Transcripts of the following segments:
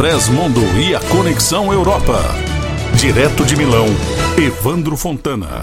Express Mundo e a Conexão Europa. Direto de Milão, Evandro Fontana.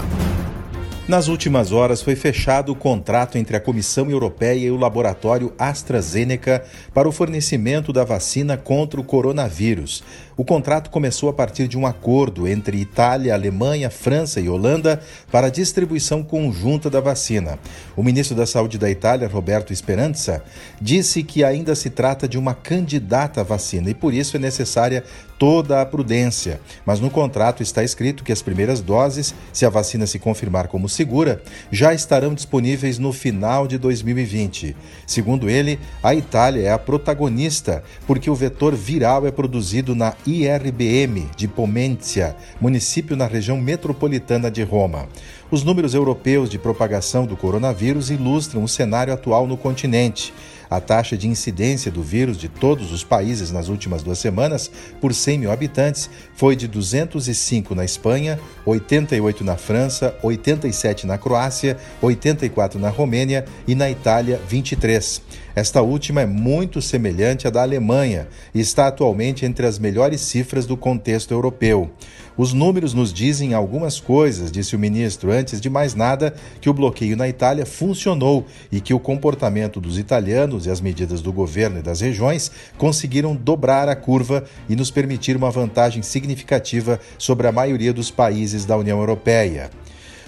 Nas últimas horas foi fechado o contrato entre a Comissão Europeia e o laboratório AstraZeneca para o fornecimento da vacina contra o coronavírus. O contrato começou a partir de um acordo entre Itália, Alemanha, França e Holanda para a distribuição conjunta da vacina. O ministro da Saúde da Itália, Roberto Speranza, disse que ainda se trata de uma candidata à vacina e por isso é necessária toda a prudência. Mas no contrato está escrito que as primeiras doses, se a vacina se confirmar como segura, já estarão disponíveis no final de 2020. Segundo ele, a Itália é a protagonista, porque o vetor viral é produzido na IRBM de Pomenzia, município na região metropolitana de Roma. Os números europeus de propagação do coronavírus ilustram o cenário atual no continente. A taxa de incidência do vírus de todos os países nas últimas duas semanas, por 100 mil habitantes, foi de 205 na Espanha, 88 na França, 87 na Croácia, 84 na Romênia e na Itália, 23. Esta última é muito semelhante à da Alemanha e está atualmente entre as melhores cifras do contexto europeu. Os números nos dizem algumas coisas, disse o ministro, antes de mais nada, que o bloqueio na Itália funcionou e que o comportamento dos italianos e as medidas do governo e das regiões conseguiram dobrar a curva e nos permitir uma vantagem significativa sobre a maioria dos países da União Europeia.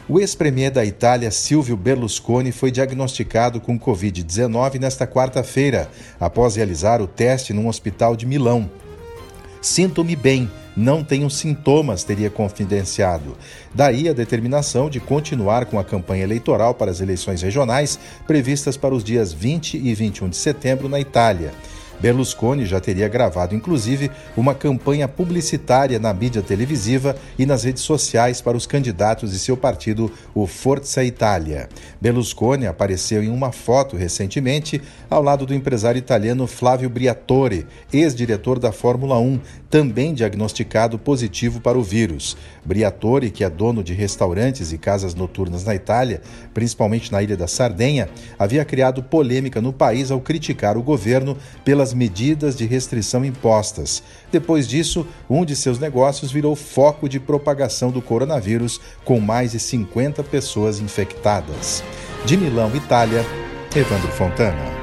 O ex-premier da Itália, Silvio Berlusconi, foi diagnosticado com Covid-19 nesta quarta-feira, após realizar o teste num hospital de Milão. Sinto-me bem, não tenho sintomas, teria confidenciado. Daí a determinação de continuar com a campanha eleitoral para as eleições regionais previstas para os dias 20 e 21 de setembro na Itália. Berlusconi já teria gravado, inclusive, uma campanha publicitária na mídia televisiva e nas redes sociais para os candidatos de seu partido, o Forza Italia. Berlusconi apareceu em uma foto recentemente ao lado do empresário italiano Flávio Briatore, ex-diretor da Fórmula 1, também diagnosticado positivo para o vírus. Briatore, que é dono de restaurantes e casas noturnas na Itália, principalmente na ilha da Sardenha, havia criado polêmica no país ao criticar o governo pelas as medidas de restrição impostas. Depois disso, um de seus negócios virou foco de propagação do coronavírus, com mais de 50 pessoas infectadas. De Milão, Itália, Evandro Fontana.